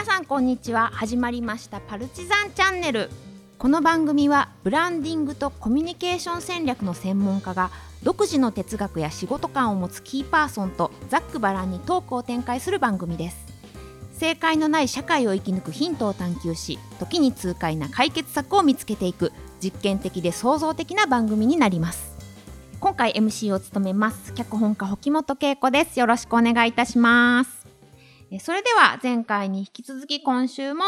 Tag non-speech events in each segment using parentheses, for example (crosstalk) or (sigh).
皆さんこんにちは。始まりました。パルチザンチャンネル。この番組はブランディングとコミュニケーション戦略の専門家が独自の哲学や仕事観を持つキーパーソンとざっくばらんにトークを展開する番組です。正解のない社会を生き抜くヒントを探求し時に痛快な解決策を見つけていく実験的で創造的な番組になります。今回 MC を務めます。脚本家保本恵子です。よろしくお願いいたします。それでは前回に引き続き今週も、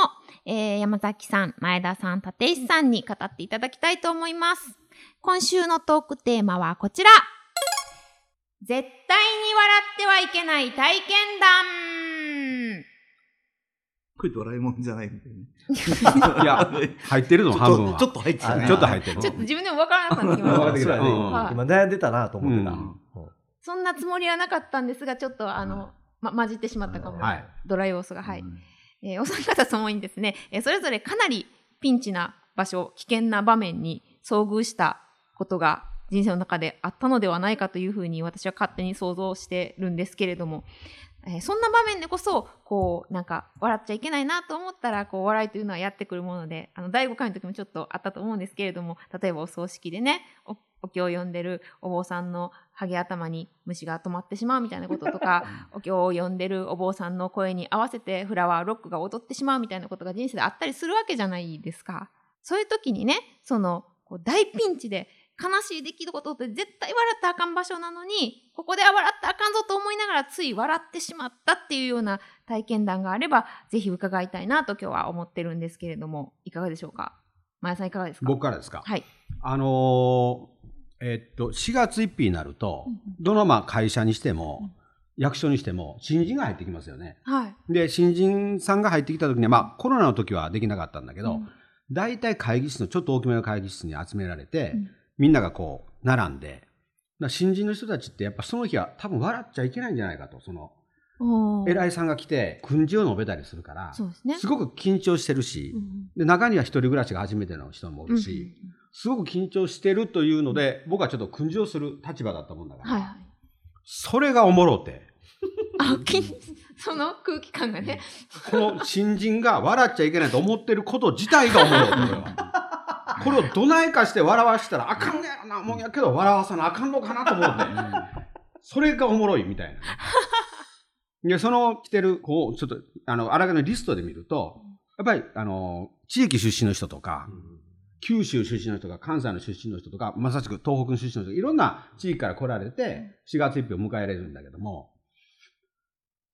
えー、山崎さん前田さん立石さんに語っていただきたいと思います今週のトークテーマはこちら絶対に笑ってはいけない体験談これドラえもんじゃないんだよね。いや、入ってるの半分は。ちょっと入ってたね。ちょっと入ってる。ちょっと自分でも分からなかってきたね。はい今悩んでたなと思ってた。うんそんなつもりはなかったんですが、ちょっとあの、ま、混じってしまったかも。はいドラ要素が。はい。えーお三方ともにですね、えーそれぞれかなりピンチな場所、危険な場面に遭遇したことが人生の中であったのではないかというふうに私は勝手に想像してるんですけれども、えーそんな場面でこそ、こう、なんか、笑っちゃいけないなと思ったら、こう、笑いというのはやってくるもので、あの、第5回の時もちょっとあったと思うんですけれども、例えばお葬式でね、おお経を読んでるお坊さんのハゲ頭に虫が止まってしまうみたいなこととか、(laughs) お経を読んでるお坊さんの声に合わせてフラワーロックが踊ってしまうみたいなことが人生であったりするわけじゃないですか。そういう時にね、その、こう大ピンチで悲しい出来事って絶対笑ったらあかん場所なのに、ここでは笑ったらあかんぞと思いながらつい笑ってしまったっていうような体験談があれば、ぜひ伺いたいなと今日は思ってるんですけれども、いかがでしょうか？前田さんいかがですか？僕からですか？はい。あのーえっと、4月1日になるとどのまあ会社にしてもうん、役所にしても、新人が入ってきますよね。はい。で、新人さんが入ってきた時には、まあ、コロナの時はできなかったんだけどうん、大体会議室のちょっと大きめの会議室に集められてうん、みんながこう、並んで、新人の人たちってやっぱその日は多分笑っちゃいけないんじゃないかと、その、偉いさんが来て、訓示を述べたりするから、ね。すごく緊張してるしう、んで中には一人暮らしが初めての人もおるし、すごく緊張してるというので、僕はちょっと訓示をする立場だったもんだから、はいはい。それがおもろうて、あ、きその空気感がね。この新人が笑っちゃいけないと思ってること自体がおもろうて、これは。これをどないかして笑わしたらあかんねやろなもんやけど、笑わさなあかんのかなと思って、それがおもろいみたいなね。(laughs) で、その来てる子を、ちょっと、あの、あらかのリストで見ると、やっぱり、あの、地域出身の人とか、九州出身の人とか、関西の出身の人とか、まさしく東北の出身の人、いろんな地域から来られて、4月1日を迎えられるんだけども、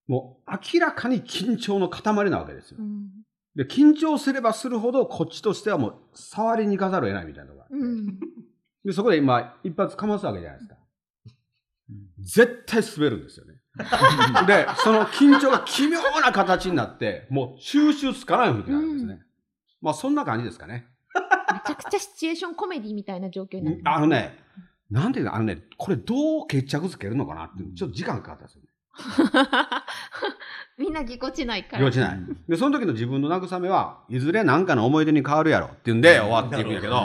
もう明らかに緊張の塊なわけですよう。ん。で、緊張すればするほど、こっちとしてはもう、触りに行かざるを得ないみたいなのがあって。うん。で、そこで今、一発かますわけじゃないですか。絶対滑るんですよね。で、その緊張が奇妙な形になって、もう収集つかない雰囲気になるんですね。うんまあ、そんな感じですかね。めちゃくちゃシチュエーションコメディみたいな状況になあのね、なんていうの、あのね、これどう決着つけるのかなって、ちょっと時間かかったんですよね。(laughs) みんなぎこちないから。幼稚ない。で、その時の自分の慰めは、いずれ何かの思い出に変わるやろって言うんで終わっていくんやけど、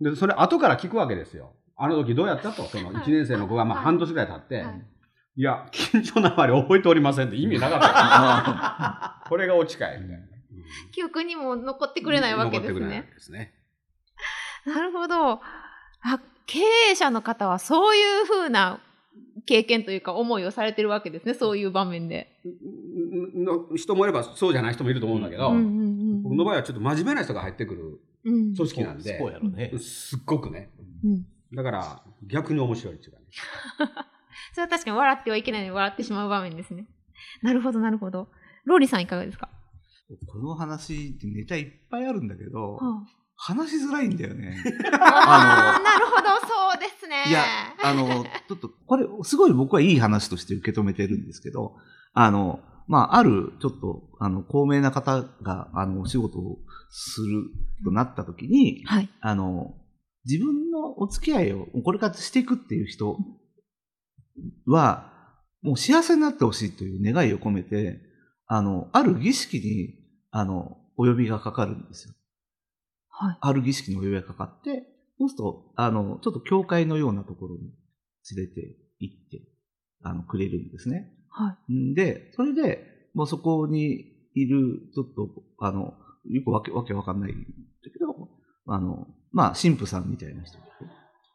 で、それ後から聞くわけですよ。あの時どうやったと、その1年生の子がまあはい半年ぐらい経って、はいいや、緊張のあまり覚えておりませんって意味なかった。(laughs) これが落ちかいみたいな。(laughs) 記憶にも残ってくれないわけですね。けですね。(laughs) なるほど。あ、経営者の方はそういうふうな経験というか思いをされてるわけですね。そういう場面で。の人もいればそうじゃない人もいると思うんだけど、うんうんうん僕の場合はちょっと真面目な人が入ってくるうん組織なんで、そうやろね。すっごくね。うんだから逆に面白いっていうかね。(laughs) それは確かに笑ってはいけないのに笑ってしまう場面ですね。なるほど、なるほど。ローリーさんいかがですか、この話ってネタいっぱいあるんだけど、は話しづらいんだよね。(laughs) あ、あーなるほど、そうですね。いや、あの、ちょっと、これ、すごい僕はいい話として受け止めてるんですけど、あの、まあ、ある、ちょっと、あの、高名な方が、あの、お仕事をするとなった時に、はい。あの、自分のお付き合いをこれからしていくっていう人は、もう幸せになってほしいという願いを込めて、あの、ある儀式に、あの、お呼びがかかるんですよ。はい。ある儀式にお呼びがかかって、そうすると、あの、ちょっと教会のようなところに連れて行って、あの、くれるんですね。はい。んで、それで、もうそこにいる、ちょっと、あの、よくわけわけわかんないんだけど、あの、まあ、神父さんみたいな人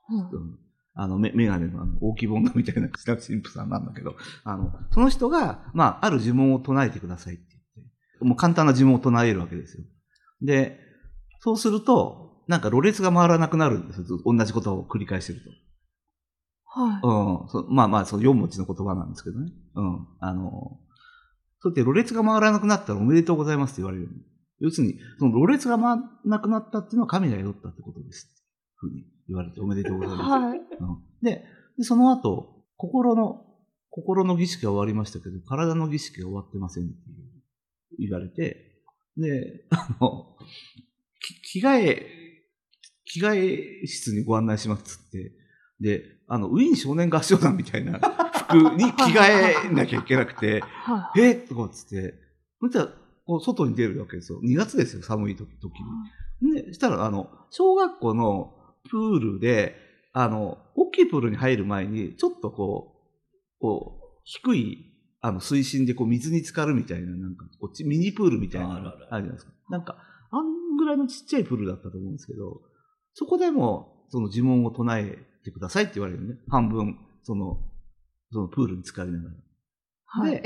うんうんあの、メメガネのあの大きいボンドみたいな神父さんなんだけど、あの、その人が、まあ、ある呪文を唱えてくださいって言って、もう簡単な呪文を唱えるわけですよ。で、そうすると、なんか、ろれつが回らなくなるんですよ。ず同じことを繰り返してると。はい。うん。そまあまあ、その4文字の言葉なんですけどね。うん。あの、そうやって、ろれつが回らなくなったらおめでとうございますって言われる。要するに、そのろれつが回らなくなったっていうのは神が宿ったってことです。ふうに言われておめでとうございます。はい。うんでで、その後、心の、心の儀式が終わりましたけど、体の儀式が終わってませんって言われて、で、あの、き着替え、着替え室にご案内しますっつって、で、あの、ウィーン少年合唱団みたいな服に着替えなきゃいけなくて、はえ？っとかっつって、そしたら、こう、外に出るわけですよ。2月ですよ、寒い時時に。で、したら、あの、小学校のプールで、あの、大きいプールに入る前に、ちょっとこう、こう、低い、あの、水深でこう、水に浸かるみたいな、なんか、こっち、ミニプールみたいなのがあるじゃないですか。なんか、らいのちっちゃいプールだったと思うんですけど、そこでも、その呪文を唱えてくださいって言われるよね。半分、その、そのプールに浸かりながら。はい。で、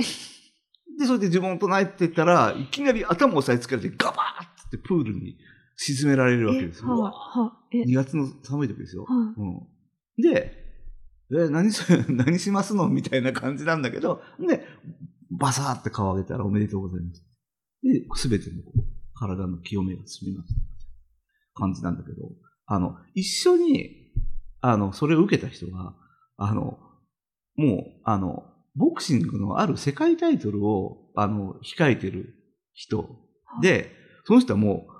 で、それで呪文を唱えてたら、いきなり頭を押さえつけられて、ガバーってプールに沈められるわけですよ。えはい。はい。え、2月の寒い時ですよ。はい。うん。で、え、何し、(laughs) 何しますのみたいな感じなんだけど、で、バサーって顔上げたらおめでとうございます。で、すべての体の清めが済みました。感じなんだけど、あの、一緒に、あの、それを受けた人が、あの、もう、あの、ボクシングのある世界タイトルを、あの、控えてる人で、その人はもう、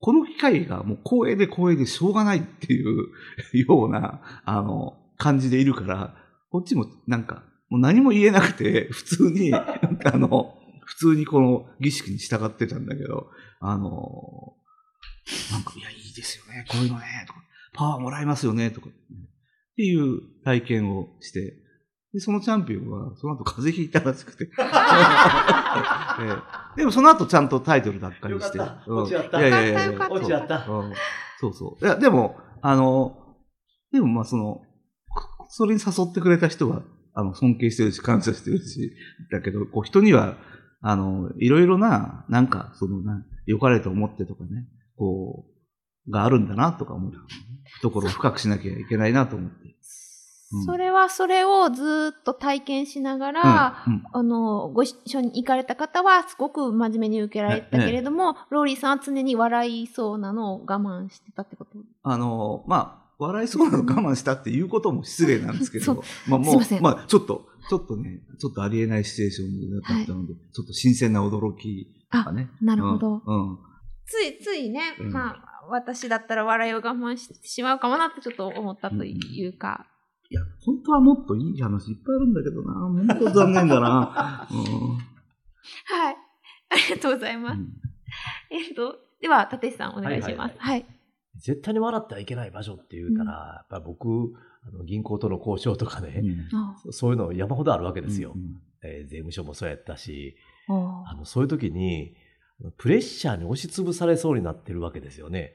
この機会がもう光栄で光栄でしょうがないっていう (laughs) ような、あの、感じでいるから、こっちもなんか、もう何も言えなくて、普通に、あの、普通にこの儀式に従ってたんだけど、あの、なんか、いや、いいですよね、こういうのね、とか、パワーもらえますよね、とか、っていう体験をして、で、そのチャンピオンは、その後風邪ひいたらしくて。(laughs) ええ。でもその後ちゃんとタイトル奪回して。よかった。うん。落ちあった。いやいやいやよかったよかった。落ちあった。うん。そうそう。いや、でも、あの、でもまあその、こそれに誘ってくれた人は、あの、尊敬してるし、感謝してるし、だけど、こう人には、あの、いろいろな、なんか、そのな、良かれと思ってとかね、こう、があるんだなとか思う。ところを深くしなきゃいけないなと思って。うんそれはそれをずーっと体験しながら、うんうんあの、ご一緒に行かれた方はすごく真面目に受けられたけれども、ローリーさんは常に笑いそうなのを我慢してたってこと？あの、まあ、笑いそうなの我慢したっていうことも失礼なんですけど、まあもう、まあちょっと、ちょっとね、ちょっとありえないシチュエーションだったので、ちょっと新鮮な驚きとかね。なるほど。うん。うんついついね、うんまあ、私だったら笑いを我慢してしまうかもなってちょっと思ったというか、いや、本当はもっといい話いっぱいあるんだけどな。本当残念だな。(laughs) うんはい。ありがとうございます。うんえっと、では、立石さんお願いします。はいはいはい。絶対に笑ってはいけない場所って言うたら、やっぱり僕、あの銀行との交渉とかね、あそういうの山ほどあるわけですよ。うんえー税務署もそうやったし、ああ。のそういう時に、プレッシャーに押しつぶされそうになってるわけですよね。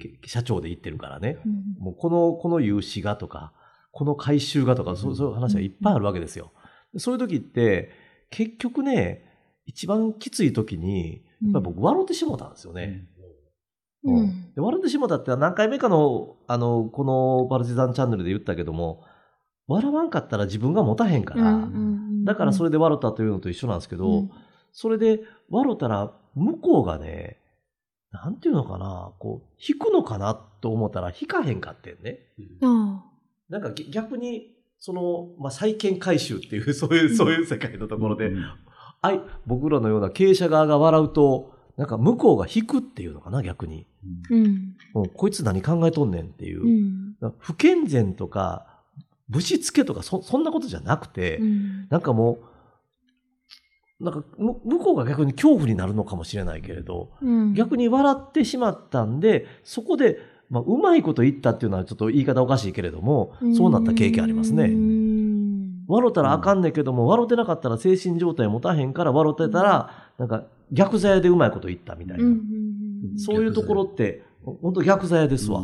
け社長で言ってるからね。うん。もうこの、この融資がとか、この回収がとか、そうそういう話がいっぱいあるわけですよ。でそういう時って、結局ね、一番きつい時に、やっぱり僕笑ってしもたんですよね。うん。うん。で笑ってしもたって何回目かの、あの、このパルチザンチャンネルで言ったけども、笑わんかったら自分が持たへんから、だからそれれで笑ったというのと一緒なんですけど、うん。それで笑ったら向こうがね、なんていうのかな、こう、引くのかなと思ったら引かへんかってんね。あなんかぎ逆に、その、まあ、債権回収っていう、そういう、そういう世界のところで、うん。あい、僕らのような経営者側が笑うと、なんか向こうが引くっていうのかな、逆に。うんうんこいつ何考えとんねんっていう。うん不健全とか、ぶしつけとかそ、そんなことじゃなくて、うんなんかもう、なんかむ向こうが逆に恐怖になるのかもしれないけれど、うん逆に笑ってしまったんで、そこで、まあ、うまいこと言ったっていうのはちょっと言い方おかしいけれども、そうなった経験ありますうね。ん笑ったらあかんねんけども、笑ってなかったら精神状態持たへんから、笑ってたら、なんか逆座屋でうまいこと言ったみたいな。そういうところって、本当逆座屋ですわ。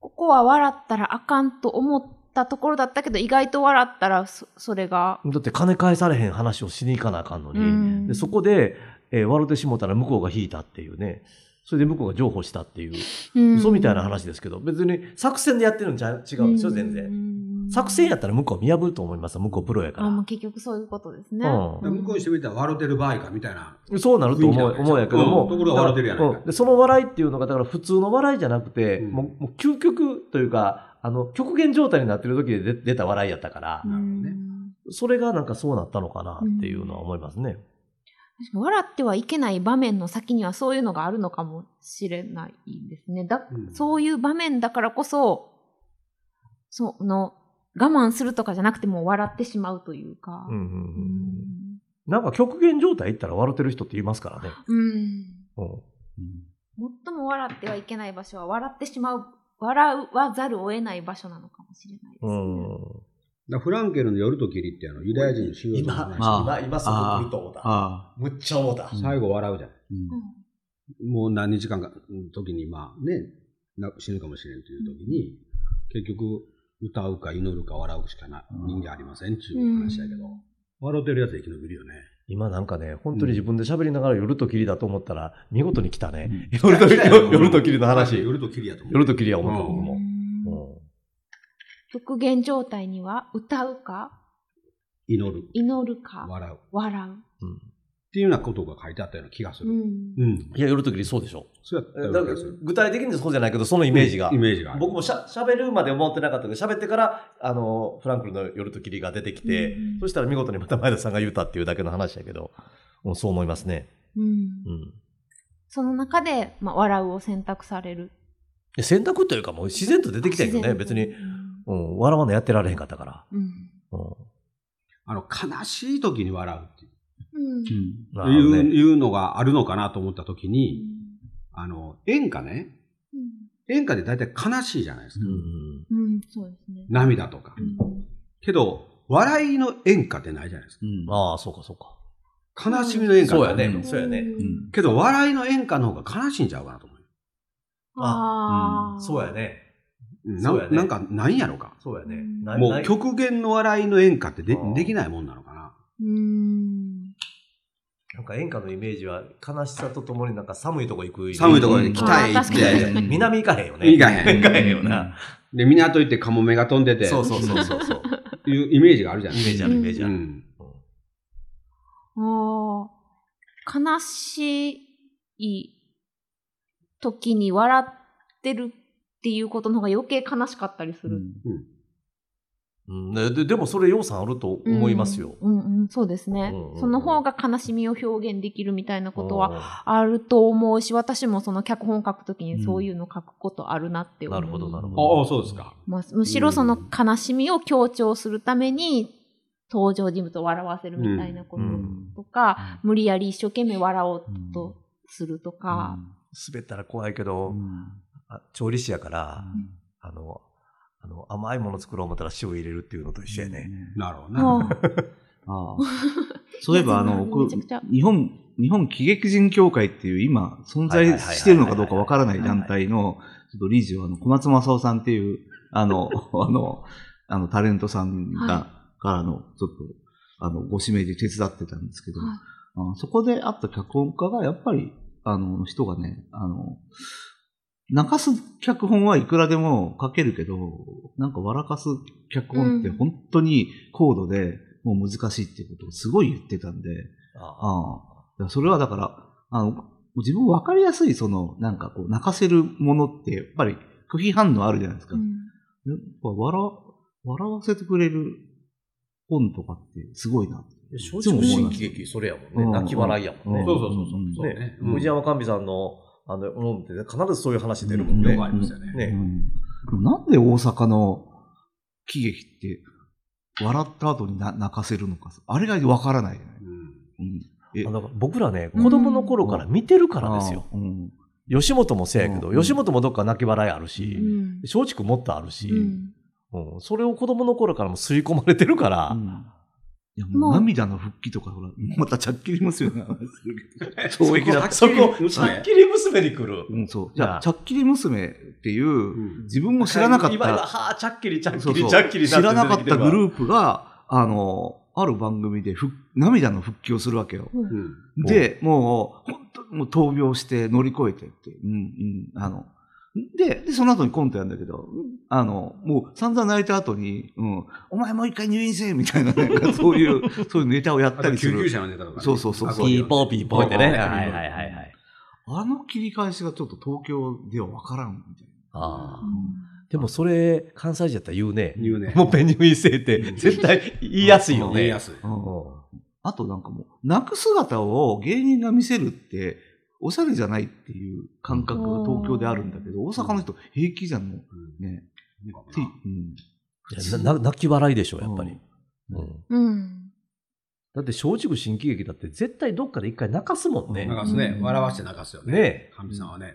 ここは笑ったらあかんと思ったところだったけど、意外と笑ったらそそれが。だって金返されへん話をしに行かなあかんのに、うん。でそこで、えー笑ってしもたら向こうが引いたっていうね、それで向こうが譲歩したっていう、嘘みたいな話ですけど、別に作戦でやってるんじゃ違うんですよ、全然。然作戦やったら向こう見破ると思います。向こうプロやかあ、もうら。結局そういうことですね。う向こうにしてみたら笑ってる場合かみたいな。ん、そうなると思う思うんやけども、うん。ところが笑ってるやないか。うん。でその笑いっていうのが、だから普通の笑いじゃなくて、うん。もうもう究極というか、あの、極限状態になってる時で出出た笑いやったから、うん。なるほどね。それがなんかそうなったのかなっていうのは思いますね。笑ってはいけない場面の先にはそういうのがあるのかもしれないですね。だうん。そういう場面だからこそ、その、我慢するとかじゃなくてもう笑ってしまうというか。うんうんうんうんなんか極限状態行ったら笑ってる人って言いますからね。うんうん最も笑ってはいけない場所は笑ってしまう、笑わざるを得ない場所なのかもしれないですね。うんフランケルの夜と霧ってあのユダヤ人の修行の話あ今、今すぐ来ると思った。あむっちゃ思った。最後笑うじゃん。うんもう何日間かの時に、まあね、な死ぬかもしれんという時に、結局、歌うか祈るか笑うしかな人間ありませんっていう話だけど、笑ってるやつ生き延びるよね。今なんかね、本当に自分で喋りながら夜と霧だと思ったら、見事に来たね。うん夜と霧、夜と霧の話。夜と霧やと思う。夜と霧は思ったうん僕も。極限状態には歌うか祈る、祈るか笑う。っ笑う。うんていうようなことが書いてあったような気がする。うんうん。いや、夜と霧そうでしょ。そうやった。具体的にそうじゃないけど、そのイメージがイ。メージが。僕もしゃ喋るまで思ってなかったけど、喋ってから、あの、フランクルの夜と霧が出てきて、うんそしたら見事にまた前田さんが言うたっていうだけの話やけど、うんそう思いますね。うんうん。その中で、まあ、笑うを選択される。で選択というかもう自然と出てきたよね。自然と別に、うん、笑わんのやってられへんかったから。うん。うん。あの、悲しい時に笑うっていううん。いうどねいうのがあるのかなと思った時に、あの、演歌ね。演歌で大体悲しいじゃないですか。うんうん。うん、そうですね。涙とか。うんけど、笑いの演歌ってないじゃないですうんああ、そうかそうか。か。悲しみの演歌そうやねそうやねうんけど、笑いの演歌の方が悲しいんちゃうかなと思う。ああ。そうや。ね。うんそうやねななんか、ないんやろか。そうやねもう極限の笑いの演歌ってでできないもんなのかな。うん。なんか演歌のイメージは悲しさとともになんか寒いとこ行くイメージ。寒いところにうん北へ行って、に南行かへんよね。行かへん行かへんよな。で、港行ってカモメが飛んでて、そうそうそうそうそう。いうイメージがあるじゃないイメージあるイメージある。うん。悲しい時に笑ってるっていうことの方が余計悲しかったりする。うんでででもそれ要素あると思いますよ。うん、うん、うん。そうですね、うんうんその方が悲しみを表現できるみたいなことはは。あると思うし、私もその脚本書くときにそういうの書くことあるなって思う。なるほどなるほど。ああ、そうですか。まあ、むしろその悲しみを強調するために登場人物を笑わせるみたいなことうん。とか、無理やり一生懸命笑おうとするとか、滑ったら怖いけど、あ調理師やから、あの、あの甘いもの作ろう思ったら塩入れるっていうのと一緒やね。なるほどね。(laughs) ああ。(laughs) そういえば、あの、日本、日本喜劇人協会っていう今、存在してるのかどうかわからない団体の、ちょっと理事を、あの、小松正夫さんっていう、あの、(laughs) あの、あの、タレントさんが、はからの、ちょっと、あの、ご指名で手伝ってたんですけど、はい。あそこで会った脚本家が、やっぱり、あの、人がね、あの、泣かす脚本はいくらでも書けるけど、なんか笑かす脚本ってうん。本当に高度で、もう難しいっていうことをすごい言ってたんで、ああ。それはだから、あの、自分分かりやすい、その、なんかこう、泣かせるものって、やっぱり拒否反応あるじゃないですか。うん。やっぱ笑、笑わせてくれる本とかってすごいな。正直新喜劇、それやもんね。うん。泣き笑いやもんね。そうそうそうそう。うん。そうね。藤山寛美さんの、あの、うんって必ずそういう話出るもんね。ありますよね。ね。うんなんで大阪の喜劇って、笑った後にな泣かせるのか、あれが分からないよね。うん。僕らね、子供の頃から見てるからですよ。。うん。吉本もせやけど、うん。吉本もどっか泣き笑いあるうし、ん。松竹もっとあるし、それを子供の頃からも吸い込まれてるから、うんいやもう涙の復帰とか、ほら、またちゃっきり娘の話するけど、衝撃だ。った。そこ、娘さっきり娘に来る。うん、そう。じじゃあちゃっきり娘っていう、うん。自分も知らなかった、はあ、ちゃっきり、ちゃっきり、ちゃっきり知らなかったグルーープが、あの、ある番組でふ涙の復帰をするわけよ。うん。で、もう、本当にもう闘病して乗り越えてって、うん、うん、あの、で、で、その後にコントやるんだけど、あの、もう散々泣いた後に、うん、お前もう一回入院せえみたいな、なんかそういう、(laughs) そういうネタをやったりする。救急車のネタとかね。そうそうそうそうピーポーピーポーってね。うんはいはいはいはい。あの切り返しがちょっと東京ではわからんみたいああ。でもそれ、関西人やったら言うね。言うね。もうペン入院制って絶対言いやすいよね。言いやすい。な。うんうあとなんかもう、泣く姿を芸人が見せるって、おしゃれじゃないっていう感覚が東京であるんだけど、大阪の人平気じゃん、もう。ね。泣き笑いでしょ、やっぱり。うんうん。だって松竹新喜劇だって絶対どっかで一回泣かすもんね。うん泣かすねう。ん笑わして泣かすよね。ねえ。神さんはね。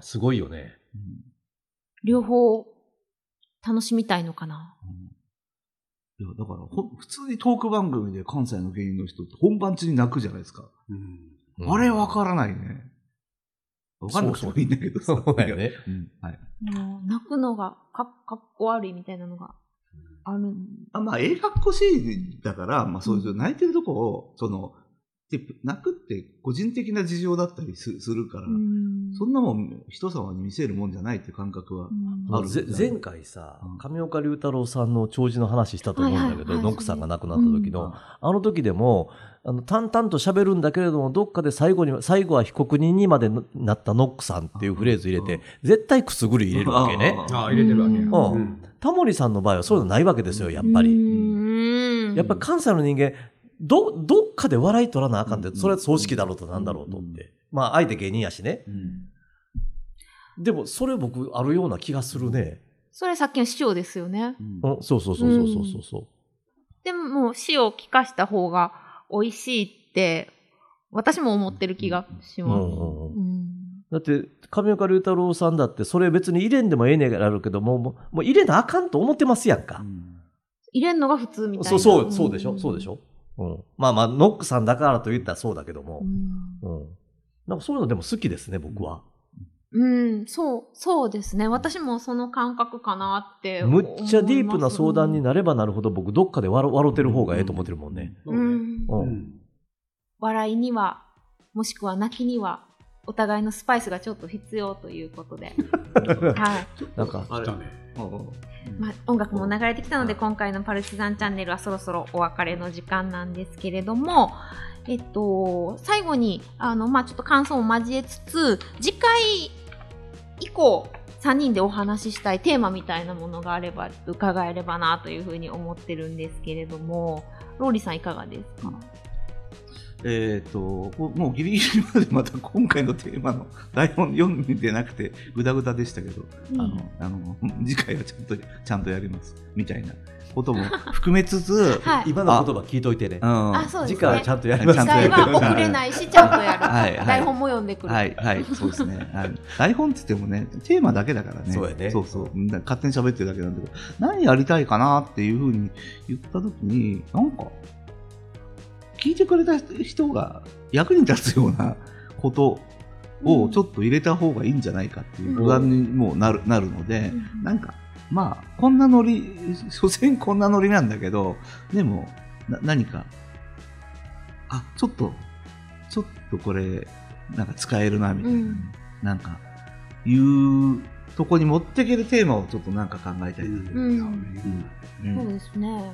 すごいよね。両方楽しみたいのかな。いや、だからほ、普通にトーク番組で関西の芸人の人って本番中に泣くじゃないですか。うんあれわからないね。わかんなくてもいいんだけどさ。そうだよね。(laughs) うん。はい。もう泣くのがかかっこ悪いみたいなのがあるんあまあ、映画っこしいだから、まあ、そういう。泣いてるとこを、その、で泣くって個人的な事情だったりすするから、うん。そんなもん人様に見せるもんじゃないっていう感覚は、うん。あるぜ前回さうん、上岡龍太郎さんの弔辞の話したと思うんだけど、はいはいはいノックさんが亡くなった時の、うん。あの時でも、あの淡々と喋るんだけれども、どっかで最後に、最後は被告人にまでなったノックさんっていうフレーズ入れて、絶対くすぐり入れるわけね。ああ、入れてるわけや。うんうんタモリさんの場合はそういうのないわけですよ、やっぱり。うんやっぱり関西の人間、ど、どっかで笑い取らなあかんって、うんそれは葬式だろうとなんだろうとって。まあ、相手芸人やしね。うんでも、それ僕あるような気がするね。それさっきの塩ですよね。うんうん、そうそうそうそうそうそうそう。でももう塩を効かした方が美味しいって私も思ってる気がします。うんうんうんうんだって、上岡龍太郎さんだって、それ別に入れんでもええねんやるけども、もうもう入れなあかんと思ってますやんか。入れんのが普通みたいな。そう、そう、そうでしょ、んそうでしょ？うん。まあまあ、ノックさんだからと言ったらそうだけどもう。んうん。なんかそういうのでも好きですね、僕は。うん、そう、そうですね。私もその感覚かなって。むっちゃディープな相談になればなるほど、僕どっかで笑笑ってる方がええと思ってるもんね。そうねうん。う。うんん笑いには、もしくは泣きには、お互いのスパイスがちょっと必要ということで。はい。なんか、あれ来たね。まあ、音楽も流れてきたので、はい今回のパルチザンチャンネルはそろそろお別れの時間なんですけれども、えっと、最後に、あの、まあ、ちょっと感想を交えつつ、次回以降、3人でお話ししたいテーマみたいなものがあれば、伺えればなというふうに思ってるんですけれども、ローリーさんいかがですか、えっ、と、こうもうギリギリまでまた今回のテーマの台本読んでなくて、ぐだぐだでしたけど、うんあの、あの、(laughs) 次回はちゃんと、ちゃんとやります。みたいなことも (laughs) 含めつつ、はい。今の言葉聞いといてねう。ん。あ、そうですね。次回はちゃんとやります次ちゃんとやる回は遅れないし、ちゃんとやる。はいはい台本も読んでくる。はい、はい、そうですね。はい、台本って言ってもね、テーマだけだからね。そうやねそうそう。勝手に喋ってるだけなんだけど、何やりたいかなっていうふうに言ったときに、なんか、聞いてくれた人が役に立つようなことをちょっと入れた方がいいんじゃないかっていう不安にもなる,、なるので、うんなんか、まあ、こんなノリ、所詮こんなノリなんだけど、でも、な何か、あ、ちょっと、ちょっとこれ、なんか使えるな、みたいな、うん。なんか、いうとこに持っていけるテーマをちょっとなんか考えたいな。うん。うん。そうですね。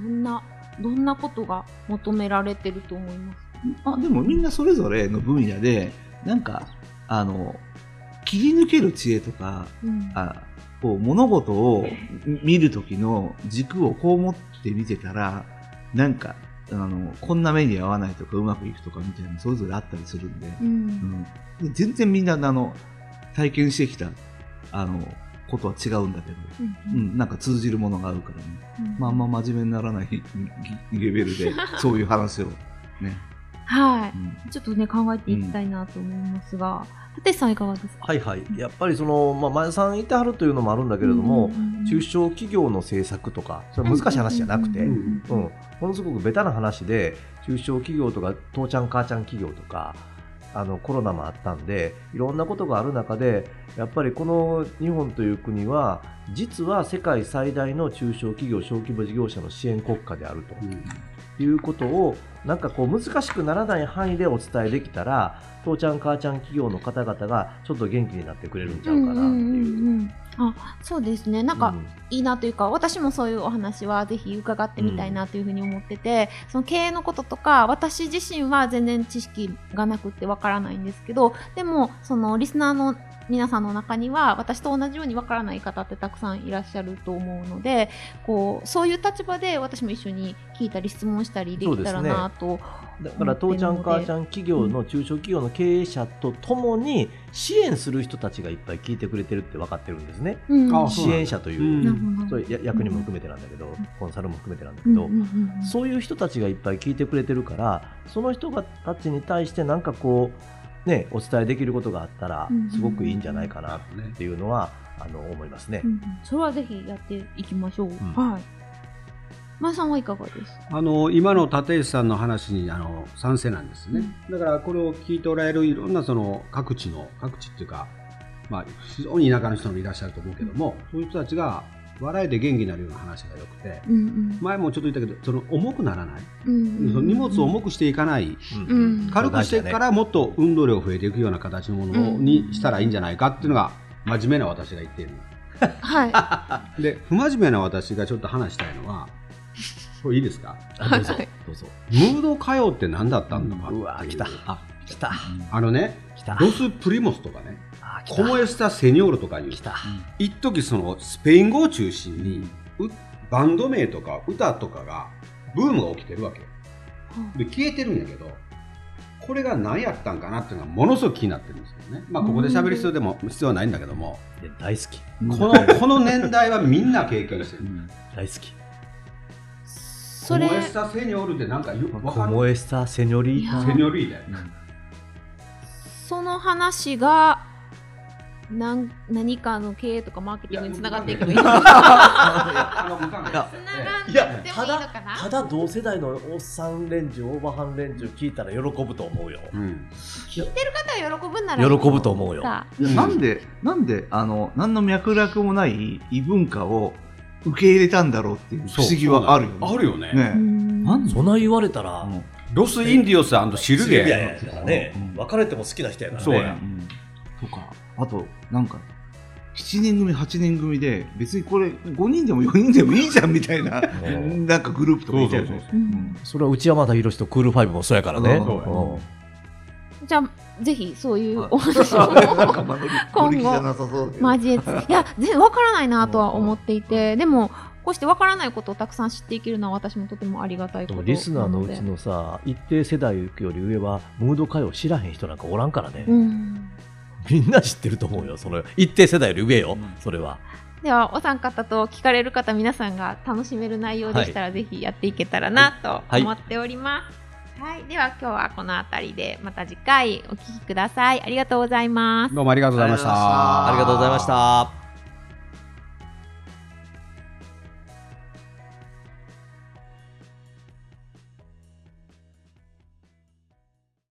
どんな、どんなことが求められてると思います？あでもみんなそれぞれの分野で、なんか、あの、切り抜ける知恵とか、うん。あこう物事を見る時の軸をこう持って見てたら、なんか、あの、こんな目に合わないとかうまくいくとかみたいなそれぞれあったりするんで、うん。うん。で全然みんなあの体験してきたあのことは違うんだけど、うん、なんか通じるものがあるからね、まああん。ま真面目にならないレベルで (laughs) そういう話をね、はうん。い。ちょっとね、考えていきたいなと思いますが、立石さんいかがですか？はいはい。やっぱりその、まあ、前田さんいてはるというのもあるんだけれども、うんうんうん中小企業の政策とか、それは難しい話じゃなくて、ううんんうん。ものすごくベタな話で、中小企業とか、父ちゃん母ちゃん企業とか、あのコロナもあったんで、いろんなことがある中で、やっぱりこの日本という国は、実は世界最大の中小企業、小規模事業者の支援国家であると。いうことをなんかこう難しくならない範囲でお伝えできたら父ちゃん母ちゃん企業の方々がちょっと元気になってくれるんちゃうかなっていう。んんうんうんあそうですね。なんか、うん。いいなというか私もそういうお話はぜひ伺ってみたいなというふうに思ってて、その経営のこととか私自身は全然知識がなくってわからないんですけどでもそのリスナーの皆さんの中には私と同じようにわからない方ってたくさんいらっしゃると思うのでこうそういう立場で私も一緒に聞いたり質問したりできたらなと、だから父ちゃん母ちゃん企業の中小企業の経営者とともに支援する人たちがいっぱい聞いてくれてるって分かってるんですね。うん。あ支援者という、うん。そういうや役人も含めてなんだけど、コンサルも含めてなんだけど、うんうんうんうんそういう人たちがいっぱい聞いてくれてるからその人たちに対してなんかこうねお伝えできることがあったらうんすごくいいんじゃないかなっていうのは、あの思いますね。うんうんそれはぜひやっていきましょう。んはい。まあさんはいかがです？か。あの今の立石さんの話にあの賛成なんですね、だからこれを聞いておられるいろんなその各地の各地っていうか、まあ、非常に田舎の人もいらっしゃると思うけども、そういう人たちが笑いで元気になるような話がよくて、うんうん。前もちょっと言ったけどその重くならない、うんその荷物を重くしていかない、うん軽くしていくからもっと運動量増えていくような形のものにしたらいいんじゃないかっていうのが真面目な私が言っているはい。(laughs) で不真面目な私がちょっと話したいのはこれいいですか？あ (laughs) どうぞはいどうぞ。ムード歌謡って何だったんだかっていう。うわ来た。あ来た。あのね来た。ロス・プリモスとかね Cómo está señor とかいう。一時そのスペイン語を中心にうバンド名とか歌とかがブームが起きてるわけよ。で消えてるんやけどこれが何やったんかなっていうのがものすごく気になってるんですけどね。まあここで喋る必要でも必要はないんだけども。いや大好き。このこの年代はみんな経験してる。大好き。それコモエスタ・セニョールってなんかよわコモエスタセニョリーセニョリーだよその話がなん何かの経営とかマーケティングにつながっていけばいいのかな。いやってもいいただのかな。ただ同世代のおっさん連中オーバーハン連中聞いたら喜ぶと思うよ。うん。聞いてる方は喜ぶんなら喜ぶと思うよ。さいやなんで、なんで、あの、何の脈絡もない異文化を受け入れたんだろうっていう不思議はあるよね。あるよね。ね。んなん。でそんな言われたら、うん。ロス・インディオスシルビアやからねうん、別れても好きな人やからね。そうや。うん。とか、あと、なんか、7人組、8人組で、別にこれ、5人でも4人でもいいじゃんみたいな、んなんかグループとかいたよね。それは内山田博とクールファイブもそうやからね。じゃあぜひそういうはいお話を。(laughs) 今後交えつついや全然わからないなとは思っていてでもこうしてわからないことをたくさん知っていけるのは私もとてもありがたいことなので。でもリスナーのうちのさ、一定世代より上は、ムード歌謡知らへん人なんかおらんからね。うんみんな知ってると思うよ。その一定世代より上よ、それは。ではお三方と聞かれる方皆さんが楽しめる内容でしたら、ぜひやっていけたらなとはい。思っております、はい。では今日はこの辺りでまた次回お聞きください。ありがとうございます。どうもありがとうございました。あありがとうございました。